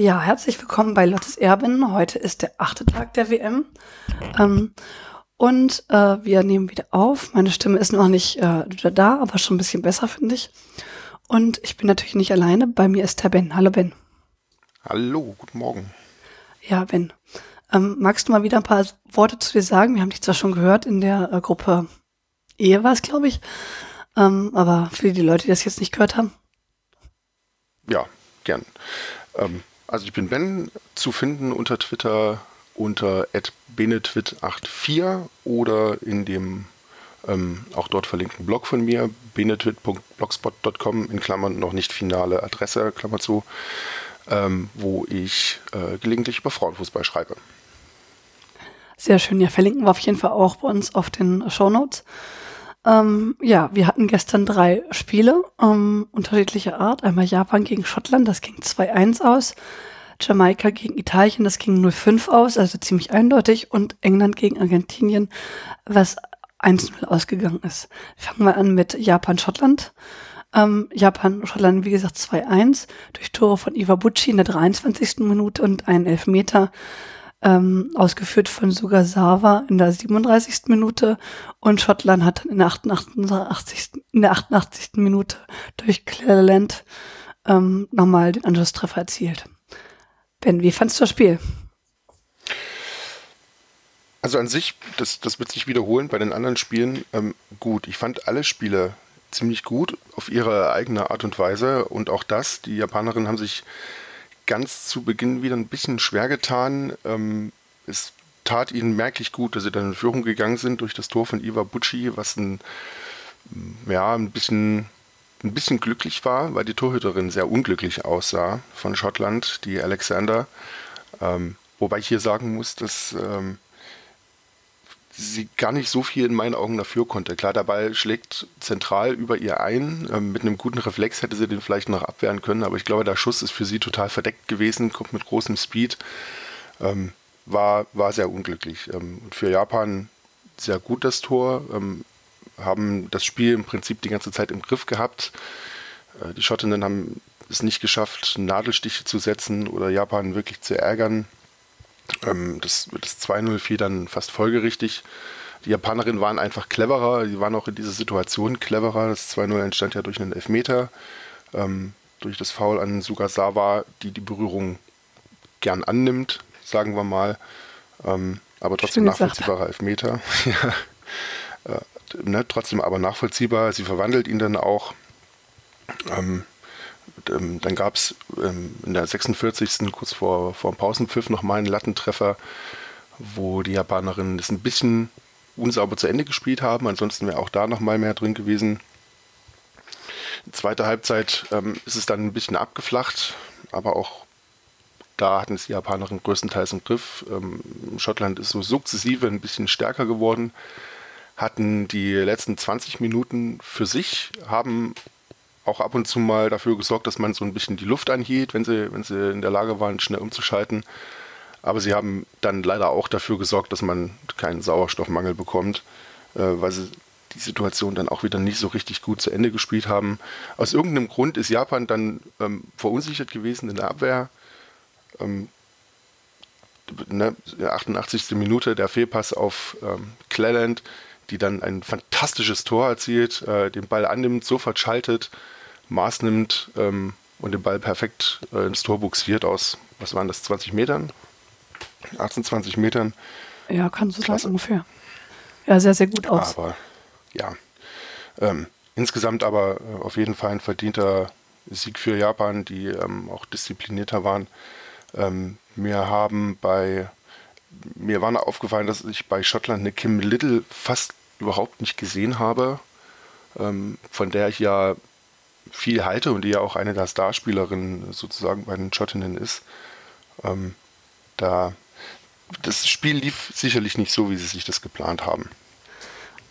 Ja, herzlich willkommen bei Lottes Erben. Heute ist der achte Tag der WM. Ähm, und äh, wir nehmen wieder auf. Meine Stimme ist noch nicht äh, da, aber schon ein bisschen besser, finde ich. Und ich bin natürlich nicht alleine. Bei mir ist der Ben. Hallo Ben. Hallo, guten Morgen. Ja, Ben. Ähm, magst du mal wieder ein paar Worte zu dir sagen? Wir haben dich zwar schon gehört in der äh, Gruppe Ehe war es, glaube ich. Ähm, aber für die Leute, die das jetzt nicht gehört haben. Ja, gern. Ähm, also ich bin Ben, zu finden unter Twitter unter benetwit84 oder in dem ähm, auch dort verlinkten Blog von mir, benetwit.blogspot.com in Klammern noch nicht finale Adresse, Klammer zu, ähm, wo ich äh, gelegentlich über Frauenfußball schreibe. Sehr schön, ja, verlinken wir auf jeden Fall auch bei uns auf den Show Notes. Ähm, ja, wir hatten gestern drei Spiele ähm, unterschiedlicher Art. Einmal Japan gegen Schottland, das ging 2-1 aus. Jamaika gegen Italien, das ging 0-5 aus, also ziemlich eindeutig. Und England gegen Argentinien, was 1-0 ausgegangen ist. Fangen wir an mit Japan-Schottland. Ähm, Japan-Schottland, wie gesagt, 2-1 durch Tore von Iwabuchi in der 23. Minute und einen Elfmeter ähm, ausgeführt von Sugasawa in der 37. Minute und Schottland hat in der 88. In der 88. Minute durch Cleland ähm, nochmal den Anschlusstreffer erzielt. Ben, wie fandst du das Spiel? Also an sich, das, das wird sich wiederholen bei den anderen Spielen, ähm, gut. Ich fand alle Spiele ziemlich gut auf ihre eigene Art und Weise und auch das, die Japanerinnen haben sich ganz zu Beginn wieder ein bisschen schwer getan. Ähm, es tat ihnen merklich gut, dass sie dann in Führung gegangen sind durch das Tor von Iwa Bucci, was ein, ja, ein bisschen, ein bisschen glücklich war, weil die Torhüterin sehr unglücklich aussah von Schottland, die Alexander. Ähm, wobei ich hier sagen muss, dass ähm, sie gar nicht so viel in meinen Augen dafür konnte. Klar, der Ball schlägt zentral über ihr ein. Ähm, mit einem guten Reflex hätte sie den vielleicht noch abwehren können, aber ich glaube, der Schuss ist für sie total verdeckt gewesen, kommt mit großem Speed. Ähm, war, war sehr unglücklich. Ähm, für Japan sehr gut das Tor. Ähm, haben das Spiel im Prinzip die ganze Zeit im Griff gehabt. Äh, die Schottinnen haben es nicht geschafft, Nadelstiche zu setzen oder Japan wirklich zu ärgern. Ähm, das das 2-0 fiel dann fast folgerichtig. Die Japanerinnen waren einfach cleverer, die waren auch in dieser Situation cleverer. Das 2-0 entstand ja durch einen Elfmeter, ähm, durch das Foul an Sugasawa, die die Berührung gern annimmt, sagen wir mal. Ähm, aber trotzdem nachvollziehbarer Elfmeter. ja. äh, ne, trotzdem aber nachvollziehbar. Sie verwandelt ihn dann auch. Ähm, ähm, dann gab es ähm, in der 46. kurz vor, vor dem Pausenpfiff nochmal einen Lattentreffer, wo die Japanerinnen das ein bisschen unsauber zu Ende gespielt haben. Ansonsten wäre auch da nochmal mehr drin gewesen. Zweite Halbzeit ähm, ist es dann ein bisschen abgeflacht, aber auch da hatten es die Japanerinnen größtenteils im Griff. Ähm, Schottland ist so sukzessive ein bisschen stärker geworden, hatten die letzten 20 Minuten für sich, haben auch ab und zu mal dafür gesorgt, dass man so ein bisschen die Luft anhielt, wenn sie, wenn sie in der Lage waren, schnell umzuschalten. Aber sie haben dann leider auch dafür gesorgt, dass man keinen Sauerstoffmangel bekommt, äh, weil sie die Situation dann auch wieder nicht so richtig gut zu Ende gespielt haben. Aus irgendeinem Grund ist Japan dann ähm, verunsichert gewesen in der Abwehr. Ähm, ne, 88. Minute der Fehlpass auf ähm, Cleland, die dann ein fantastisches Tor erzielt, äh, den Ball annimmt, sofort schaltet, Maß nimmt ähm, und den Ball perfekt äh, ins Tor buxiert aus, was waren das, 20 Metern? 18, 20 Metern. Ja, kann so sein ungefähr. Ja, sehr, sehr gut aus. Aber ja, ähm, insgesamt aber äh, auf jeden Fall ein verdienter Sieg für Japan, die ähm, auch disziplinierter waren. Ähm, mir haben bei mir war aufgefallen, dass ich bei Schottland eine Kim Little fast überhaupt nicht gesehen habe, ähm, von der ich ja viel halte und die ja auch eine der Starspielerinnen sozusagen bei den Schottinnen ist. Ähm, da das Spiel lief sicherlich nicht so, wie sie sich das geplant haben,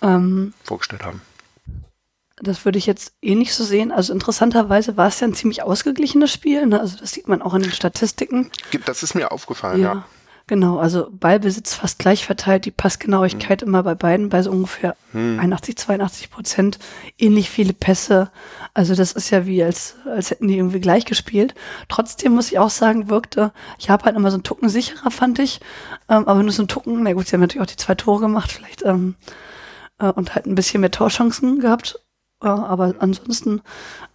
ähm, vorgestellt haben. Das würde ich jetzt eh nicht so sehen. Also interessanterweise war es ja ein ziemlich ausgeglichenes Spiel. Ne? Also das sieht man auch in den Statistiken. Das ist mir aufgefallen, ja. ja. Genau, also Ballbesitz fast gleich verteilt, die Passgenauigkeit mhm. immer bei beiden bei so ungefähr mhm. 81, 82 Prozent, ähnlich viele Pässe. Also das ist ja wie, als, als hätten die irgendwie gleich gespielt. Trotzdem muss ich auch sagen, wirkte Japan immer so ein Tucken sicherer, fand ich. Ähm, aber nur so ein Tucken, na gut, sie haben natürlich auch die zwei Tore gemacht, vielleicht, ähm, äh, und halt ein bisschen mehr Torchancen gehabt aber ansonsten,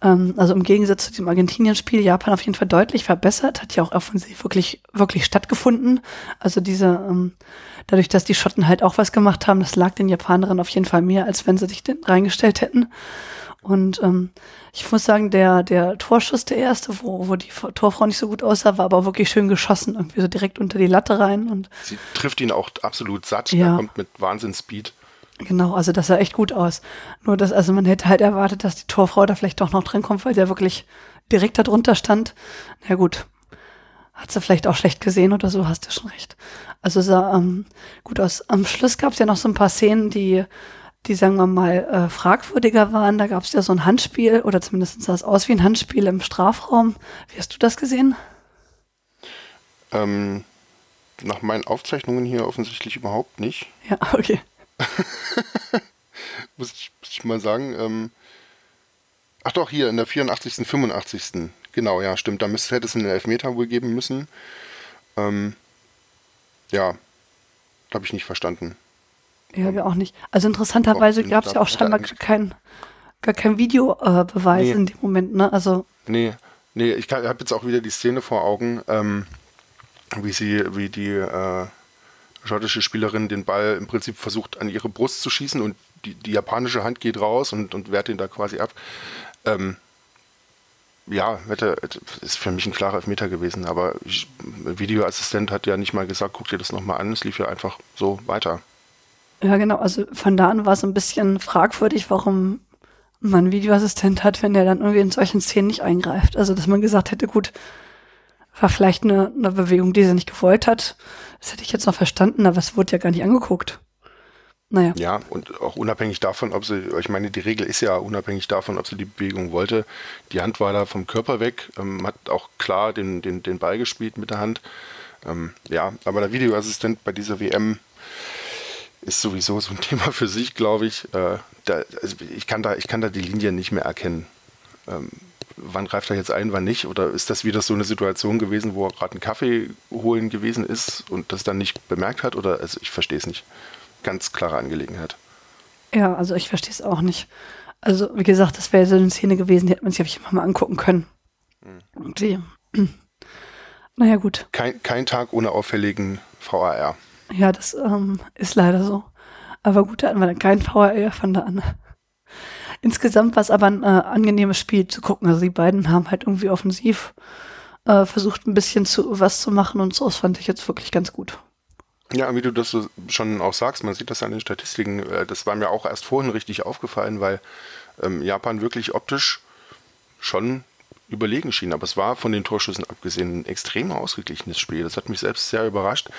ähm, also im Gegensatz zu dem Argentinien-Spiel, Japan auf jeden Fall deutlich verbessert, hat ja auch offensiv wirklich, wirklich stattgefunden. Also diese, ähm, dadurch, dass die Schotten halt auch was gemacht haben, das lag den Japanerinnen auf jeden Fall mehr, als wenn sie sich reingestellt hätten. Und ähm, ich muss sagen, der, der Torschuss, der erste, wo, wo die Torfrau nicht so gut aussah, war aber auch wirklich schön geschossen, irgendwie so direkt unter die Latte rein. Und Sie trifft ihn auch absolut satt, ja. er kommt mit Wahnsinnspeed. Genau, also das sah echt gut aus. Nur dass, also man hätte halt erwartet, dass die Torfrau da vielleicht doch noch drin kommt, weil der wirklich direkt darunter stand. Na gut, hat sie vielleicht auch schlecht gesehen oder so, hast du schon recht. Also sah ähm, gut aus. Am Schluss gab es ja noch so ein paar Szenen, die, die sagen wir mal, äh, fragwürdiger waren. Da gab es ja so ein Handspiel, oder zumindest sah es aus wie ein Handspiel im Strafraum. Wie hast du das gesehen? Ähm, nach meinen Aufzeichnungen hier offensichtlich überhaupt nicht. Ja, okay. muss, ich, muss, ich, mal sagen. Ähm, ach doch, hier in der 84., 85. Genau, ja, stimmt. Da müsste, hätte es einen Elfmeter wohl geben müssen. Ähm, ja, habe ich nicht verstanden. Ja, wir auch nicht. Also interessanterweise gab es ja auch scheinbar kein, gar kein Videobeweis nee. in dem Moment, ne? Also. Nee, nee, ich habe jetzt auch wieder die Szene vor Augen, ähm, wie sie, wie die äh, schottische Spielerin den Ball im Prinzip versucht an ihre Brust zu schießen und die, die japanische Hand geht raus und, und wehrt ihn da quasi ab. Ähm, ja, hätte, ist für mich ein klarer Elfmeter gewesen, aber ich, Videoassistent hat ja nicht mal gesagt, guck dir das nochmal an, es lief ja einfach so weiter. Ja, genau, also von da an war es ein bisschen fragwürdig, warum man einen Videoassistent hat, wenn der dann irgendwie in solchen Szenen nicht eingreift. Also, dass man gesagt hätte, gut, war vielleicht eine, eine Bewegung, die sie nicht gewollt hat. Das hätte ich jetzt noch verstanden, aber es wurde ja gar nicht angeguckt. Naja. Ja, und auch unabhängig davon, ob sie, ich meine, die Regel ist ja unabhängig davon, ob sie die Bewegung wollte. Die Hand war da vom Körper weg, ähm, hat auch klar den, den, den Ball gespielt mit der Hand. Ähm, ja, aber der Videoassistent bei dieser WM ist sowieso so ein Thema für sich, glaube ich. Äh, da, also ich, kann da, ich kann da die Linie nicht mehr erkennen. Ähm, wann greift er jetzt ein, wann nicht? Oder ist das wieder so eine Situation gewesen, wo er gerade einen Kaffee holen gewesen ist und das dann nicht bemerkt hat? Oder also ich verstehe es nicht. Ganz klare Angelegenheit. Ja, also ich verstehe es auch nicht. Also, wie gesagt, das wäre so eine Szene gewesen, die hätte man sich einfach mal angucken können. Hm. Irgendwie. Naja, gut. Kein, kein Tag ohne auffälligen VAR. Ja, das ähm, ist leider so. Aber gut, da hatten wir dann keinen VAR von da an. Insgesamt war es aber ein äh, angenehmes Spiel zu gucken. Also die beiden haben halt irgendwie offensiv äh, versucht, ein bisschen zu was zu machen und so. Das fand ich jetzt wirklich ganz gut. Ja, wie du das schon auch sagst, man sieht das an den Statistiken. Äh, das war mir auch erst vorhin richtig aufgefallen, weil ähm, Japan wirklich optisch schon überlegen schien. Aber es war von den Torschüssen abgesehen ein extrem ausgeglichenes Spiel. Das hat mich selbst sehr überrascht.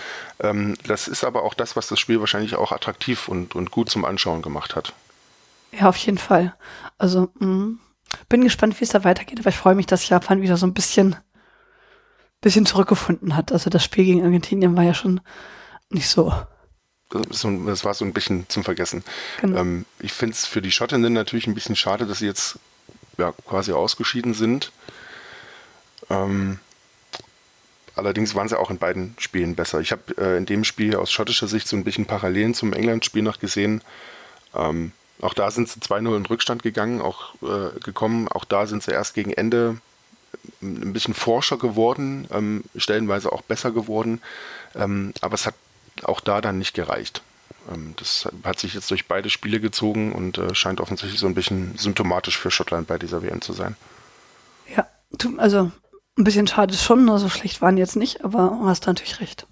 Ähm, das ist aber auch das, was das Spiel wahrscheinlich auch attraktiv und, und gut zum Anschauen gemacht hat. Ja, auf jeden Fall. Also, mh, mm, bin gespannt, wie es da weitergeht, aber ich freue mich, dass Japan wieder so ein bisschen, bisschen zurückgefunden hat. Also das Spiel gegen Argentinien war ja schon nicht so. Das war so ein bisschen zum Vergessen. Genau. Ähm, ich finde es für die Schottinnen natürlich ein bisschen schade, dass sie jetzt ja, quasi ausgeschieden sind. Ähm, allerdings waren sie auch in beiden Spielen besser. Ich habe äh, in dem Spiel aus schottischer Sicht so ein bisschen Parallelen zum England-Spiel noch gesehen. Ähm, auch da sind sie 2-0 in Rückstand gegangen, auch äh, gekommen. Auch da sind sie erst gegen Ende ein bisschen forscher geworden, ähm, stellenweise auch besser geworden. Ähm, aber es hat auch da dann nicht gereicht. Ähm, das hat sich jetzt durch beide Spiele gezogen und äh, scheint offensichtlich so ein bisschen symptomatisch für Schottland bei dieser WM zu sein. Ja, also ein bisschen schade schon, so also schlecht waren jetzt nicht, aber hast natürlich recht.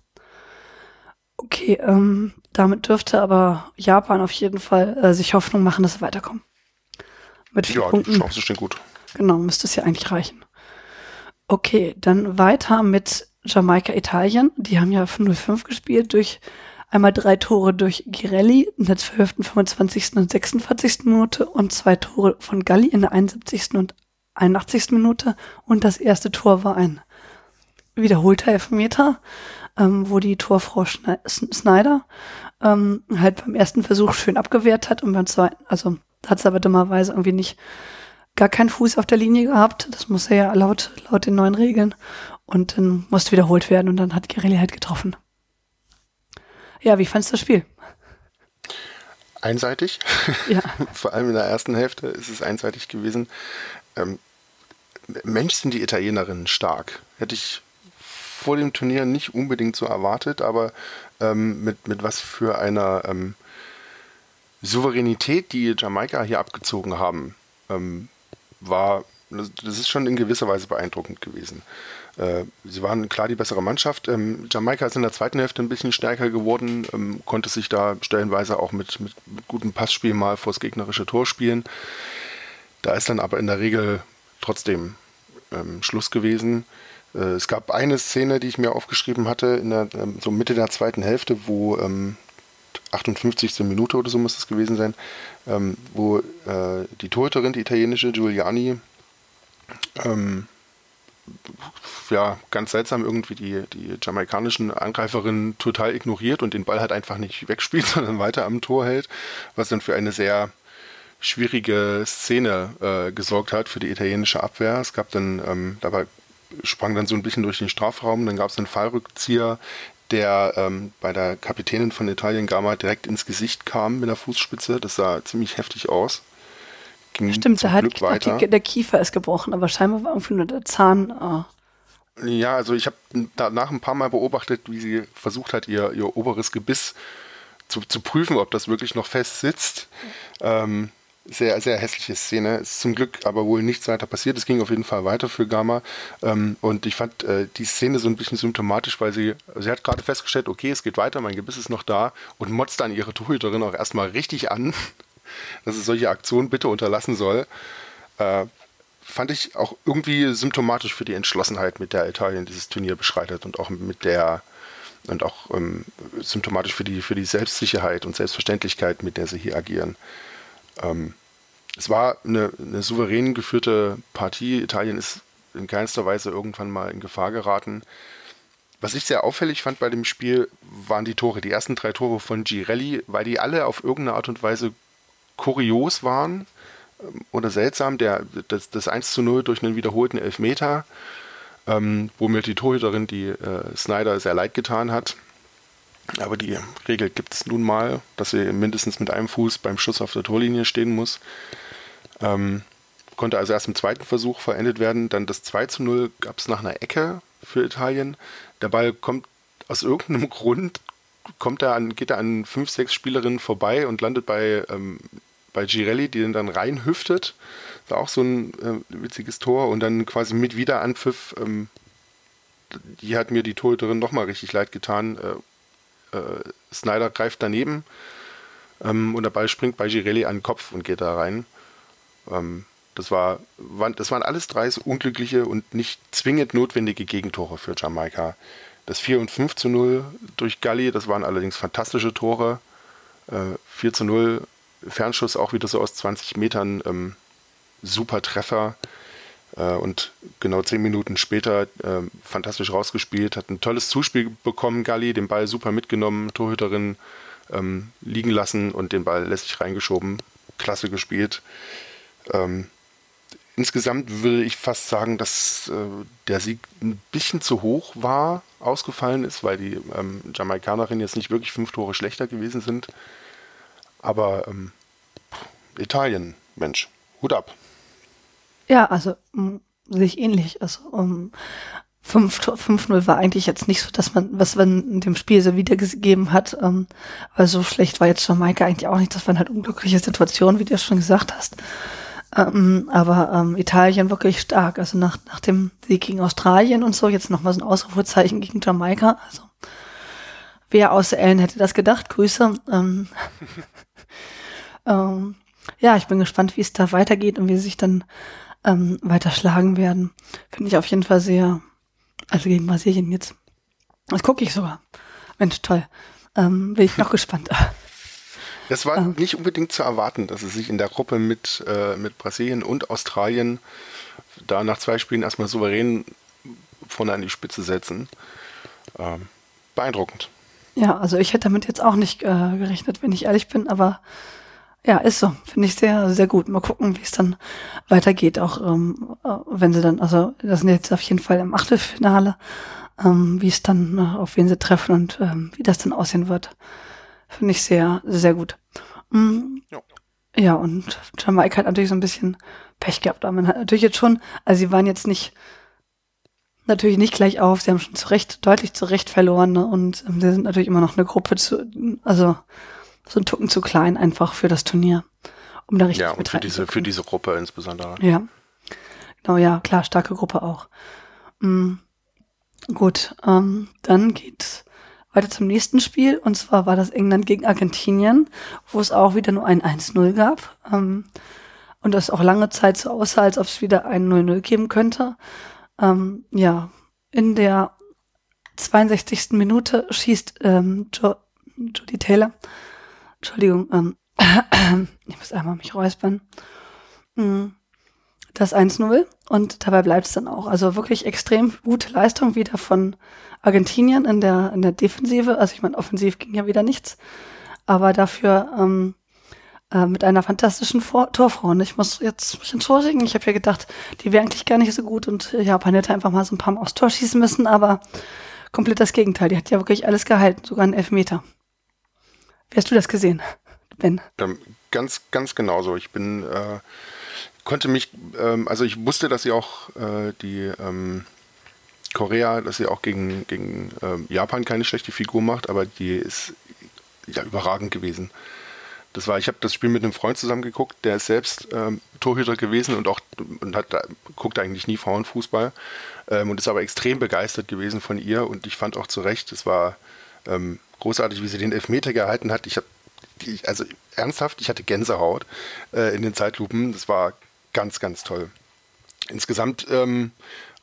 Okay, ähm, damit dürfte aber Japan auf jeden Fall äh, sich Hoffnung machen, dass sie weiterkommen. Mit vier ja, Punkten. die Chance stehen gut. Genau, müsste es ja eigentlich reichen. Okay, dann weiter mit Jamaika Italien. Die haben ja 5-0-5 gespielt durch einmal drei Tore durch Girelli in der 12., 25. und 46. Minute und zwei Tore von Galli in der 71. und 81. Minute. Und das erste Tor war ein wiederholter Elfmeter. Ähm, wo die Torfrau Schne Snyder ähm, halt beim ersten Versuch schön abgewehrt hat und beim zweiten, also hat es aber dummerweise irgendwie nicht gar keinen Fuß auf der Linie gehabt. Das muss er ja laut, laut den neuen Regeln. Und dann musste wiederholt werden und dann hat Girelli halt getroffen. Ja, wie fandest du das Spiel? Einseitig. Ja. Vor allem in der ersten Hälfte ist es einseitig gewesen. Ähm, Mensch, sind die Italienerinnen stark. Hätte ich vor dem Turnier nicht unbedingt so erwartet, aber ähm, mit, mit was für einer ähm, Souveränität, die Jamaika hier abgezogen haben, ähm, war, das ist schon in gewisser Weise beeindruckend gewesen. Äh, sie waren klar die bessere Mannschaft. Ähm, Jamaika ist in der zweiten Hälfte ein bisschen stärker geworden, ähm, konnte sich da stellenweise auch mit, mit, mit gutem Passspiel mal vors gegnerische Tor spielen. Da ist dann aber in der Regel trotzdem ähm, Schluss gewesen. Äh, es gab eine Szene, die ich mir aufgeschrieben hatte, in der, ähm, so Mitte der zweiten Hälfte, wo 58. Ähm, Minute oder so muss es gewesen sein, ähm, wo äh, die Torhüterin, die italienische Giuliani, ähm, ja, ganz seltsam irgendwie die, die jamaikanischen Angreiferinnen total ignoriert und den Ball halt einfach nicht wegspielt, sondern weiter am Tor hält, was dann für eine sehr schwierige Szene äh, gesorgt hat für die italienische Abwehr. Es gab dann, ähm, dabei sprang dann so ein bisschen durch den Strafraum, dann gab es einen Fallrückzieher, der ähm, bei der Kapitänin von Italien Gama direkt ins Gesicht kam mit der Fußspitze. Das sah ziemlich heftig aus. Ging Stimmt, da hat die, der Kiefer ist gebrochen, aber scheinbar war irgendwie nur der Zahn. Äh ja, also ich habe danach ein paar Mal beobachtet, wie sie versucht hat, ihr, ihr oberes Gebiss zu, zu prüfen, ob das wirklich noch fest sitzt. Ähm, sehr, sehr hässliche Szene. Ist zum Glück aber wohl nichts weiter passiert. Es ging auf jeden Fall weiter für Gamma. Ähm, und ich fand äh, die Szene so ein bisschen symptomatisch, weil sie, sie hat gerade festgestellt, okay, es geht weiter, mein Gebiss ist noch da und motzt dann ihre Torhüterin auch erstmal richtig an, dass es solche Aktionen bitte unterlassen soll. Äh, fand ich auch irgendwie symptomatisch für die Entschlossenheit, mit der Italien dieses Turnier beschreitet und auch mit der und auch ähm, symptomatisch für die, für die Selbstsicherheit und Selbstverständlichkeit, mit der sie hier agieren. Ähm, es war eine, eine souverän geführte Partie. Italien ist in keinster Weise irgendwann mal in Gefahr geraten. Was ich sehr auffällig fand bei dem Spiel, waren die Tore. Die ersten drei Tore von Girelli, weil die alle auf irgendeine Art und Weise kurios waren ähm, oder seltsam. Der, das, das 1 zu 0 durch einen wiederholten Elfmeter, ähm, wo mir die Torhüterin, die äh, Snyder, sehr leid getan hat. Aber die Regel gibt es nun mal, dass sie mindestens mit einem Fuß beim Schuss auf der Torlinie stehen muss. Ähm, konnte also erst im zweiten Versuch verendet werden. Dann das 2 zu 0 gab es nach einer Ecke für Italien. Der Ball kommt aus irgendeinem Grund, kommt er an, geht er an fünf, sechs Spielerinnen vorbei und landet bei, ähm, bei Girelli, die den dann reinhüftet. Das war auch so ein äh, witziges Tor. Und dann quasi mit Wiederanpfiff, ähm, die hat mir die Torhüterin nochmal richtig leid getan. Äh, Snyder greift daneben ähm, und der Ball springt bei Girelli an den Kopf und geht da rein. Ähm, das, war, waren, das waren alles drei unglückliche und nicht zwingend notwendige Gegentore für Jamaika. Das 4 und 5 zu 0 durch Galli, das waren allerdings fantastische Tore. Äh, 4 zu 0, Fernschuss auch wieder so aus 20 Metern, ähm, super Treffer. Äh, und genau zehn Minuten später äh, fantastisch rausgespielt, hat ein tolles Zuspiel bekommen, Galli, den Ball super mitgenommen, Torhüterin ähm, liegen lassen und den Ball lässig reingeschoben. Klasse gespielt. Ähm, insgesamt würde ich fast sagen, dass äh, der Sieg ein bisschen zu hoch war, ausgefallen ist, weil die ähm, Jamaikanerinnen jetzt nicht wirklich fünf Tore schlechter gewesen sind. Aber ähm, Italien, Mensch, Hut ab. Ja, also sehe ich ähnlich. Also um, 5-0 war eigentlich jetzt nicht so, dass man, was man in dem Spiel so wiedergegeben hat, ähm, weil so schlecht war jetzt Jamaika eigentlich auch nicht. Das waren halt unglückliche Situationen, wie du schon gesagt hast. Ähm, aber ähm, Italien wirklich stark. Also nach, nach dem Sieg gegen Australien und so, jetzt nochmal so ein Ausrufezeichen gegen Jamaika. Also wer außer Ellen hätte das gedacht? Grüße. Ähm, ähm, ja, ich bin gespannt, wie es da weitergeht und wie sich dann ähm, weiter schlagen werden. Finde ich auf jeden Fall sehr, also gegen Brasilien jetzt. Das gucke ich sogar. Mensch, toll. Ähm, bin ich noch gespannt. Das war ähm, nicht unbedingt zu erwarten, dass es sich in der Gruppe mit, äh, mit Brasilien und Australien da nach zwei Spielen erstmal souverän vorne an die Spitze setzen. Ähm, beeindruckend. Ja, also ich hätte damit jetzt auch nicht äh, gerechnet, wenn ich ehrlich bin, aber ja, ist so. Finde ich sehr, sehr gut. Mal gucken, wie es dann weitergeht. Auch ähm, äh, wenn sie dann, also das sind jetzt auf jeden Fall im Achtelfinale, ähm, wie es dann, äh, auf wen sie treffen und ähm, wie das dann aussehen wird. Finde ich sehr, sehr gut. Mhm. Ja. ja, und Jamaika hat natürlich so ein bisschen Pech gehabt, aber man hat natürlich jetzt schon, also sie waren jetzt nicht, natürlich nicht gleich auf, sie haben schon zu Recht, deutlich zu Recht verloren ne? und ähm, sie sind natürlich immer noch eine Gruppe zu, also so ein Tucken zu klein einfach für das Turnier, um da richtig Ja, und für diese, für diese Gruppe insbesondere. Ja, genau, ja, klar, starke Gruppe auch. Mhm. Gut, ähm, dann geht's weiter zum nächsten Spiel und zwar war das England gegen Argentinien, wo es auch wieder nur ein 1-0 gab. Ähm, und das auch lange Zeit so aussah, als ob es wieder ein 0-0 geben könnte. Ähm, ja, in der 62. Minute schießt ähm, jo Jodie Taylor, Entschuldigung, ähm, ich muss einmal mich räuspern, mm, das 1-0 und dabei bleibt es dann auch. Also wirklich extrem gute Leistung wieder von Argentinien in der, in der Defensive. Also ich meine, offensiv ging ja wieder nichts, aber dafür ähm, äh, mit einer fantastischen Vor Torfrau. Und ich muss jetzt mich entschuldigen. Ich habe ja gedacht, die wäre eigentlich gar nicht so gut und Japan hätte einfach mal so ein paar Mal aufs Tor schießen müssen, aber komplett das Gegenteil. Die hat ja wirklich alles gehalten, sogar einen Elfmeter. Wie hast du das gesehen, Ben? Ähm, ganz, ganz genauso. Ich bin, äh, konnte mich, ähm, also ich wusste, dass sie auch äh, die ähm, Korea, dass sie auch gegen, gegen ähm, Japan keine schlechte Figur macht, aber die ist ja überragend gewesen. Das war, ich habe das Spiel mit einem Freund zusammen geguckt, der ist selbst ähm, Torhüter gewesen und auch und hat guckt eigentlich nie Frauenfußball ähm, und ist aber extrem begeistert gewesen von ihr und ich fand auch zu Recht, es war ähm, großartig, wie sie den Elfmeter gehalten hat. Ich habe also ernsthaft, ich hatte Gänsehaut äh, in den Zeitlupen. Das war ganz, ganz toll. Insgesamt ähm,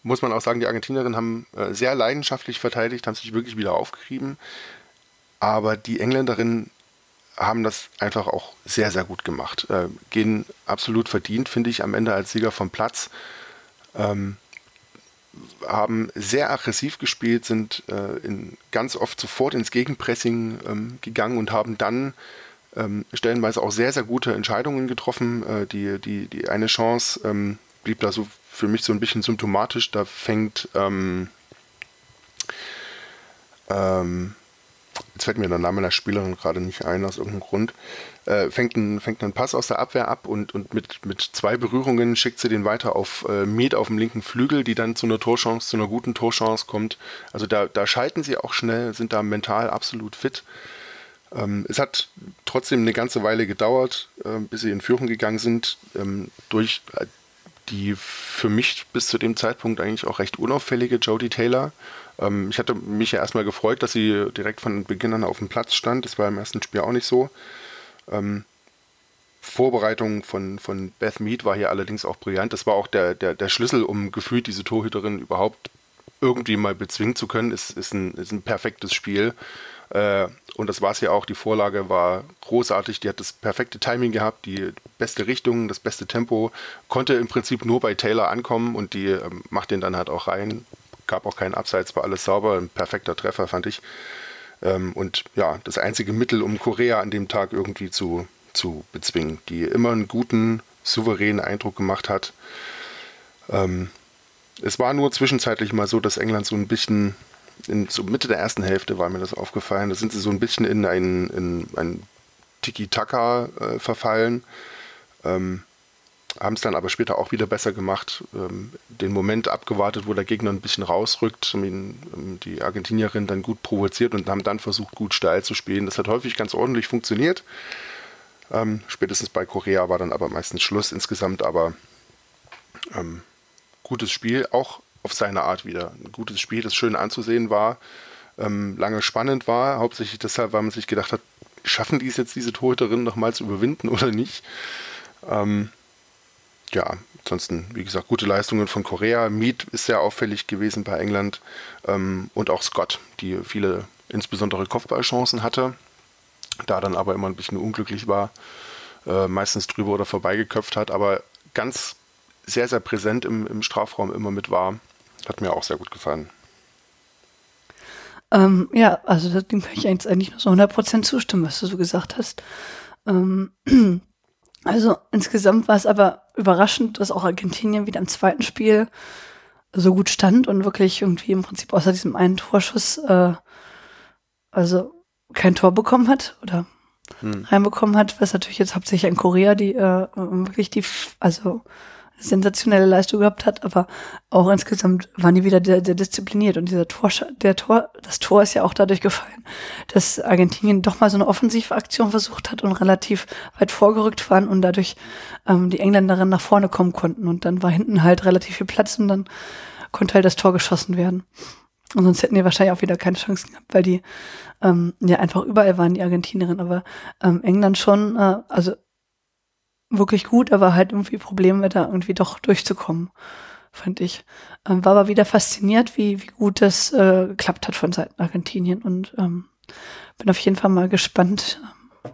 muss man auch sagen, die Argentinierinnen haben äh, sehr leidenschaftlich verteidigt, haben sich wirklich wieder aufgerieben. Aber die Engländerinnen haben das einfach auch sehr, sehr gut gemacht. Äh, gehen absolut verdient, finde ich, am Ende als Sieger vom Platz. Ähm, haben sehr aggressiv gespielt, sind äh, in, ganz oft sofort ins Gegenpressing ähm, gegangen und haben dann ähm, stellenweise auch sehr, sehr gute Entscheidungen getroffen. Äh, die, die, die eine Chance ähm, blieb da so für mich so ein bisschen symptomatisch. Da fängt ähm, ähm, jetzt fällt mir der Name der Spielerin gerade nicht ein, aus irgendeinem Grund, äh, fängt, ein, fängt einen Pass aus der Abwehr ab und, und mit, mit zwei Berührungen schickt sie den weiter auf äh, Miet auf dem linken Flügel, die dann zu einer Torchance, zu einer guten Torchance kommt. Also da, da schalten sie auch schnell, sind da mental absolut fit. Ähm, es hat trotzdem eine ganze Weile gedauert, äh, bis sie in Führung gegangen sind, ähm, durch äh, die für mich bis zu dem Zeitpunkt eigentlich auch recht unauffällige Jodie Taylor. Ähm, ich hatte mich ja erstmal gefreut, dass sie direkt von Beginn an auf dem Platz stand. Das war im ersten Spiel auch nicht so. Ähm, Vorbereitung von, von Beth Mead war hier allerdings auch brillant. Das war auch der, der, der Schlüssel, um gefühlt diese Torhüterin überhaupt irgendwie mal bezwingen zu können. Ist, ist, ein, ist ein perfektes Spiel. Äh, und das war es ja auch. Die Vorlage war großartig. Die hat das perfekte Timing gehabt, die beste Richtung, das beste Tempo. Konnte im Prinzip nur bei Taylor ankommen und die ähm, macht den dann halt auch rein gab auch keinen Abseits, war alles sauber, ein perfekter Treffer, fand ich. Ähm, und ja, das einzige Mittel, um Korea an dem Tag irgendwie zu, zu bezwingen, die immer einen guten, souveränen Eindruck gemacht hat. Ähm, es war nur zwischenzeitlich mal so, dass England so ein bisschen, in so Mitte der ersten Hälfte war mir das aufgefallen, da sind sie so ein bisschen in ein, in ein Tiki-Taka äh, verfallen. Ähm, haben es dann aber später auch wieder besser gemacht, ähm, den Moment abgewartet, wo der Gegner ein bisschen rausrückt, ähm, die Argentinierin dann gut provoziert und haben dann versucht, gut steil zu spielen. Das hat häufig ganz ordentlich funktioniert. Ähm, spätestens bei Korea war dann aber meistens Schluss insgesamt, aber ähm, gutes Spiel, auch auf seine Art wieder. Ein gutes Spiel, das schön anzusehen war, ähm, lange spannend war, hauptsächlich deshalb, weil man sich gedacht hat, schaffen die es jetzt, diese Torhüterin nochmal zu überwinden oder nicht? Ähm, ja, ansonsten, wie gesagt, gute Leistungen von Korea. Mead ist sehr auffällig gewesen bei England ähm, und auch Scott, die viele insbesondere Kopfballchancen hatte, da dann aber immer ein bisschen unglücklich war, äh, meistens drüber oder vorbeigeköpft hat, aber ganz sehr, sehr präsent im, im Strafraum immer mit war. Hat mir auch sehr gut gefallen. Ähm, ja, also dem kann ich eigentlich nur so 100% zustimmen, was du so gesagt hast. Ähm, also insgesamt war es aber überraschend, dass auch Argentinien wieder im zweiten Spiel so gut stand und wirklich irgendwie im Prinzip außer diesem einen Torschuss äh, also kein Tor bekommen hat oder hm. reinbekommen hat, was natürlich jetzt hauptsächlich an Korea, die äh, wirklich die, also sensationelle Leistung gehabt hat, aber auch insgesamt waren die wieder sehr, sehr diszipliniert und dieser Tor, der Tor, das Tor ist ja auch dadurch gefallen, dass Argentinien doch mal so eine offensive Aktion versucht hat und relativ weit vorgerückt waren und dadurch ähm, die Engländerinnen nach vorne kommen konnten und dann war hinten halt relativ viel Platz und dann konnte halt das Tor geschossen werden. Und sonst hätten die wahrscheinlich auch wieder keine Chancen gehabt, weil die ähm, ja einfach überall waren, die Argentinerinnen. Aber ähm, England schon, äh, also wirklich gut, aber halt irgendwie Probleme, da irgendwie doch durchzukommen, fand ich. Ähm, war aber wieder fasziniert, wie, wie gut das äh, geklappt hat von Seiten Argentinien und ähm, bin auf jeden Fall mal gespannt, ähm,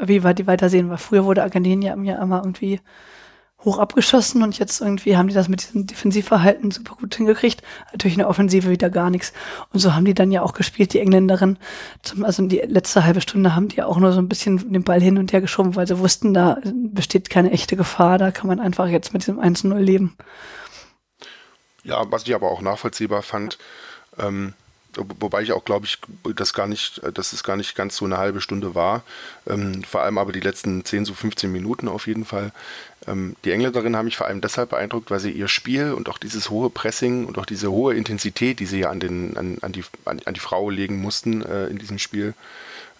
wie wir die weitersehen, weil früher wurde Argentinien ja immer irgendwie hoch abgeschossen und jetzt irgendwie haben die das mit diesem Defensivverhalten super gut hingekriegt. Natürlich in der Offensive wieder gar nichts. Und so haben die dann ja auch gespielt, die Engländerin. Zum, also die letzte halbe Stunde haben die auch nur so ein bisschen den Ball hin und her geschoben, weil sie wussten, da besteht keine echte Gefahr, da kann man einfach jetzt mit diesem 1-0 leben. Ja, was ich aber auch nachvollziehbar fand, ähm, wobei ich auch glaube ich, dass gar nicht, dass es gar nicht ganz so eine halbe Stunde war. Ähm, vor allem aber die letzten 10 so 15 Minuten auf jeden Fall. Ähm, die Engländerinnen haben mich vor allem deshalb beeindruckt, weil sie ihr Spiel und auch dieses hohe Pressing und auch diese hohe Intensität, die sie ja an, den, an, an, die, an, an die Frau legen mussten äh, in diesem Spiel,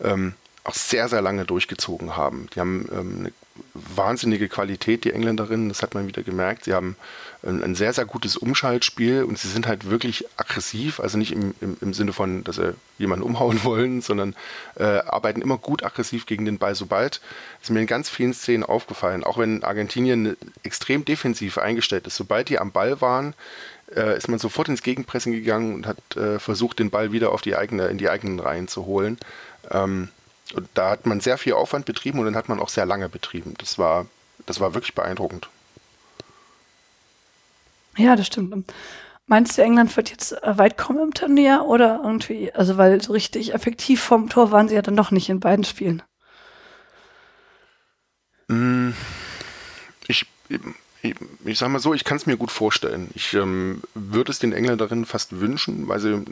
ähm, auch sehr, sehr lange durchgezogen haben. Die haben ähm, eine wahnsinnige Qualität, die Engländerinnen, das hat man wieder gemerkt. Sie haben ein, ein sehr, sehr gutes Umschaltspiel und sie sind halt wirklich aggressiv, also nicht im, im, im Sinne von, dass sie jemanden umhauen wollen, sondern äh, arbeiten immer gut aggressiv gegen den Ball. Sobald, ist mir in ganz vielen Szenen aufgefallen, auch wenn Argentinien extrem defensiv eingestellt ist, sobald die am Ball waren, äh, ist man sofort ins Gegenpressen gegangen und hat äh, versucht, den Ball wieder auf die eigene, in die eigenen Reihen zu holen. Ähm, und da hat man sehr viel Aufwand betrieben und dann hat man auch sehr lange betrieben. Das war, das war wirklich beeindruckend. Ja, das stimmt. Meinst du, England wird jetzt äh, weit kommen im Turnier oder irgendwie, also weil so richtig effektiv vom Tor waren sie ja dann noch nicht in beiden Spielen? Mm, ich, ich, ich sag mal so, ich kann es mir gut vorstellen. Ich ähm, würde es den Engländerinnen fast wünschen, weil sie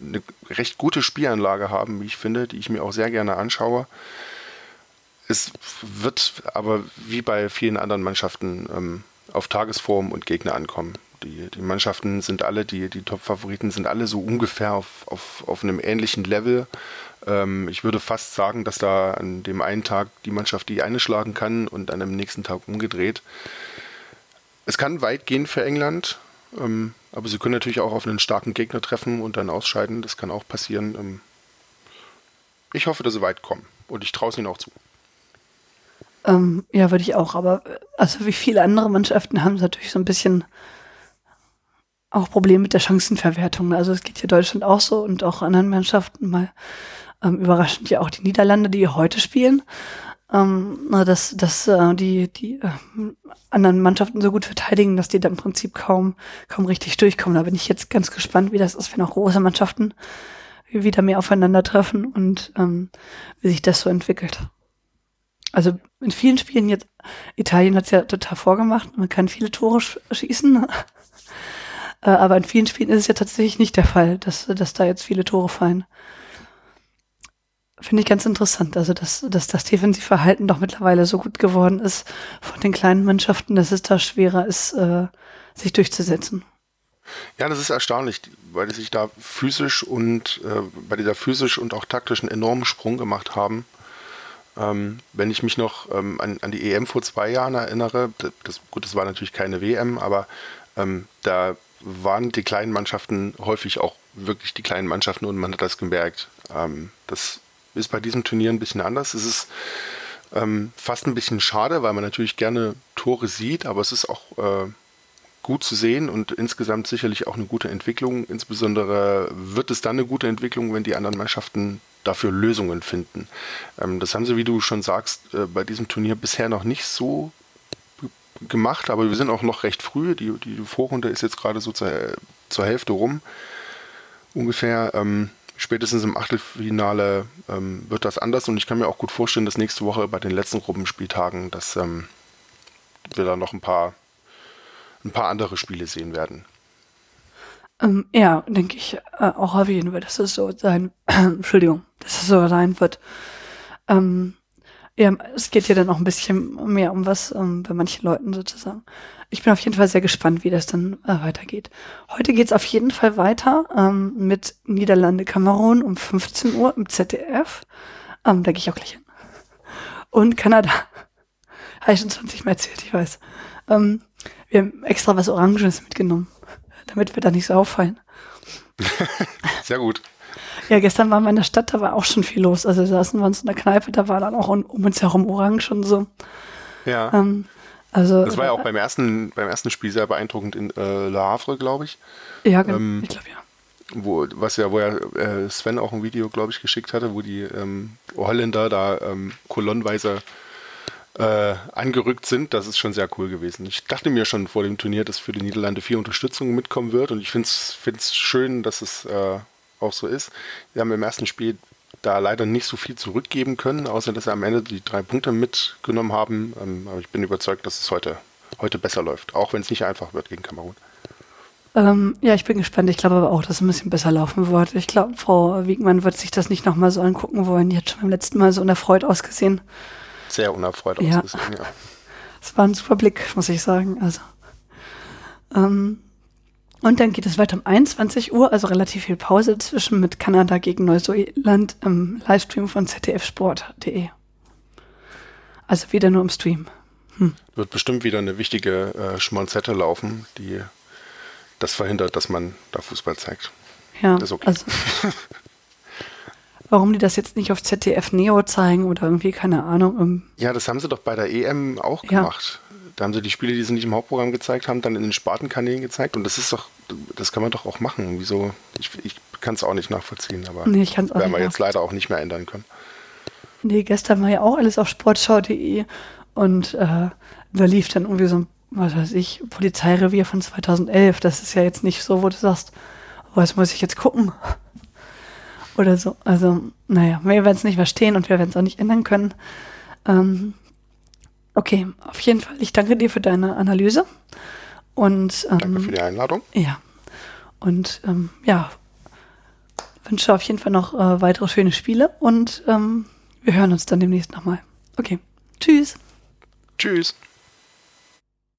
eine recht gute Spielanlage haben, wie ich finde, die ich mir auch sehr gerne anschaue. Es wird aber wie bei vielen anderen Mannschaften ähm, auf Tagesform und Gegner ankommen. Die, die Mannschaften sind alle, die, die Top-Favoriten sind alle so ungefähr auf, auf, auf einem ähnlichen Level. Ähm, ich würde fast sagen, dass da an dem einen Tag die Mannschaft die eine schlagen kann und an dem nächsten Tag umgedreht. Es kann weit gehen für England. Ähm, aber sie können natürlich auch auf einen starken Gegner treffen und dann ausscheiden. Das kann auch passieren. Ähm, ich hoffe, dass sie weit kommen. Und ich traue es ihnen auch zu. Ähm, ja, würde ich auch. Aber also wie viele andere Mannschaften haben sie natürlich so ein bisschen auch Probleme mit der Chancenverwertung. Also es geht ja Deutschland auch so und auch anderen Mannschaften mal ähm, überraschend ja auch die Niederlande, die heute spielen ähm, dass, dass äh, die, die äh, anderen Mannschaften so gut verteidigen, dass die da im Prinzip kaum, kaum richtig durchkommen. Da bin ich jetzt ganz gespannt, wie das ist, wenn auch große Mannschaften wieder mehr aufeinandertreffen und ähm, wie sich das so entwickelt. Also in vielen Spielen jetzt, Italien hat es ja total vorgemacht, man kann viele Tore sch schießen, äh, aber in vielen Spielen ist es ja tatsächlich nicht der Fall, dass, dass da jetzt viele Tore fallen. Finde ich ganz interessant. Also, dass, dass das Defensivverhalten doch mittlerweile so gut geworden ist von den kleinen Mannschaften, dass es da schwerer ist, äh, sich durchzusetzen. Ja, das ist erstaunlich, weil die sich da physisch und äh, bei dieser physisch und auch taktischen enormen Sprung gemacht haben. Ähm, wenn ich mich noch ähm, an, an, die EM vor zwei Jahren erinnere, das, gut, das war natürlich keine WM, aber ähm, da waren die kleinen Mannschaften häufig auch wirklich die kleinen Mannschaften und man hat das gemerkt. Ähm, das ist bei diesem Turnier ein bisschen anders. Es ist ähm, fast ein bisschen schade, weil man natürlich gerne Tore sieht, aber es ist auch äh, gut zu sehen und insgesamt sicherlich auch eine gute Entwicklung. Insbesondere wird es dann eine gute Entwicklung, wenn die anderen Mannschaften dafür Lösungen finden. Ähm, das haben sie, wie du schon sagst, äh, bei diesem Turnier bisher noch nicht so gemacht, aber wir sind auch noch recht früh. Die, die Vorrunde ist jetzt gerade so zur, zur Hälfte rum. ungefähr. Ähm, spätestens im Achtelfinale ähm, wird das anders und ich kann mir auch gut vorstellen, dass nächste Woche bei den letzten Gruppenspieltagen, dass ähm, wir da noch ein paar, ein paar andere Spiele sehen werden. Ähm, ja, denke ich äh, auch auf jeden Fall, dass es so sein, Entschuldigung, dass es so sein wird. Ähm, ja, es geht hier dann auch ein bisschen mehr um was ähm, bei manchen Leuten sozusagen. Ich bin auf jeden Fall sehr gespannt, wie das dann äh, weitergeht. Heute geht's auf jeden Fall weiter ähm, mit Niederlande Kamerun um 15 Uhr im ZDF. Ähm, da gehe ich auch gleich hin. Und Kanada. Habe ich schon 20 Mal erzählt, ich weiß. Ähm, wir haben extra was Oranges mitgenommen, damit wir da nicht so auffallen. Sehr gut. Ja, gestern waren wir in der Stadt, da war auch schon viel los. Also saßen wir uns in der Kneipe, da war dann auch um, uns herum Orange und so. Ja. Ähm, also, das war ja auch beim ersten, beim ersten Spiel sehr beeindruckend in äh, Le Havre, glaube ich. Ja, genau. Ähm, ich glaube ja. Wo, was ja, wo ja äh, Sven auch ein Video, glaube ich, geschickt hatte, wo die ähm, Holländer da ähm, kolonnenweise äh, angerückt sind. Das ist schon sehr cool gewesen. Ich dachte mir schon vor dem Turnier, dass für die Niederlande viel Unterstützung mitkommen wird und ich finde es schön, dass es äh, auch so ist. Wir haben im ersten Spiel da leider nicht so viel zurückgeben können, außer dass wir am Ende die drei Punkte mitgenommen haben. Ähm, aber ich bin überzeugt, dass es heute, heute besser läuft, auch wenn es nicht einfach wird gegen Kamerun. Ähm, ja, ich bin gespannt. Ich glaube aber auch, dass es ein bisschen besser laufen wird. Ich glaube, Frau Wiegmann wird sich das nicht nochmal so angucken wollen. Die hat schon beim letzten Mal so unerfreut ausgesehen. Sehr unerfreut ja. ausgesehen, ja. Es war ein super Blick, muss ich sagen. Also, ähm, und dann geht es weiter um 21 Uhr, also relativ viel Pause zwischen mit Kanada gegen Neuseeland im Livestream von zdfsport.de. Also wieder nur im Stream. Hm. Wird bestimmt wieder eine wichtige äh, Schmonzette laufen, die das verhindert, dass man da Fußball zeigt. Ja, das ist okay. also warum die das jetzt nicht auf ZDF Neo zeigen oder irgendwie, keine Ahnung. ja, das haben sie doch bei der EM auch ja. gemacht. Da haben sie die Spiele, die sie nicht im Hauptprogramm gezeigt haben, dann in den Spartenkanälen gezeigt. Und das ist doch, das kann man doch auch machen. Wieso? Ich, ich kann es auch nicht nachvollziehen, aber nee, ich kann's auch werden wir jetzt leider auch nicht mehr ändern können. Nee, gestern war ja auch alles auf sportschau.de und äh, da lief dann irgendwie so ein, was weiß ich, Polizeirevier von 2011. Das ist ja jetzt nicht so, wo du sagst, was muss ich jetzt gucken? Oder so. Also, naja, wir werden es nicht verstehen und wir werden es auch nicht ändern können. Ähm, Okay, auf jeden Fall. Ich danke dir für deine Analyse. Und, ähm, danke für die Einladung. Ja. Und ähm, ja, wünsche auf jeden Fall noch äh, weitere schöne Spiele und ähm, wir hören uns dann demnächst nochmal. Okay. Tschüss. Tschüss.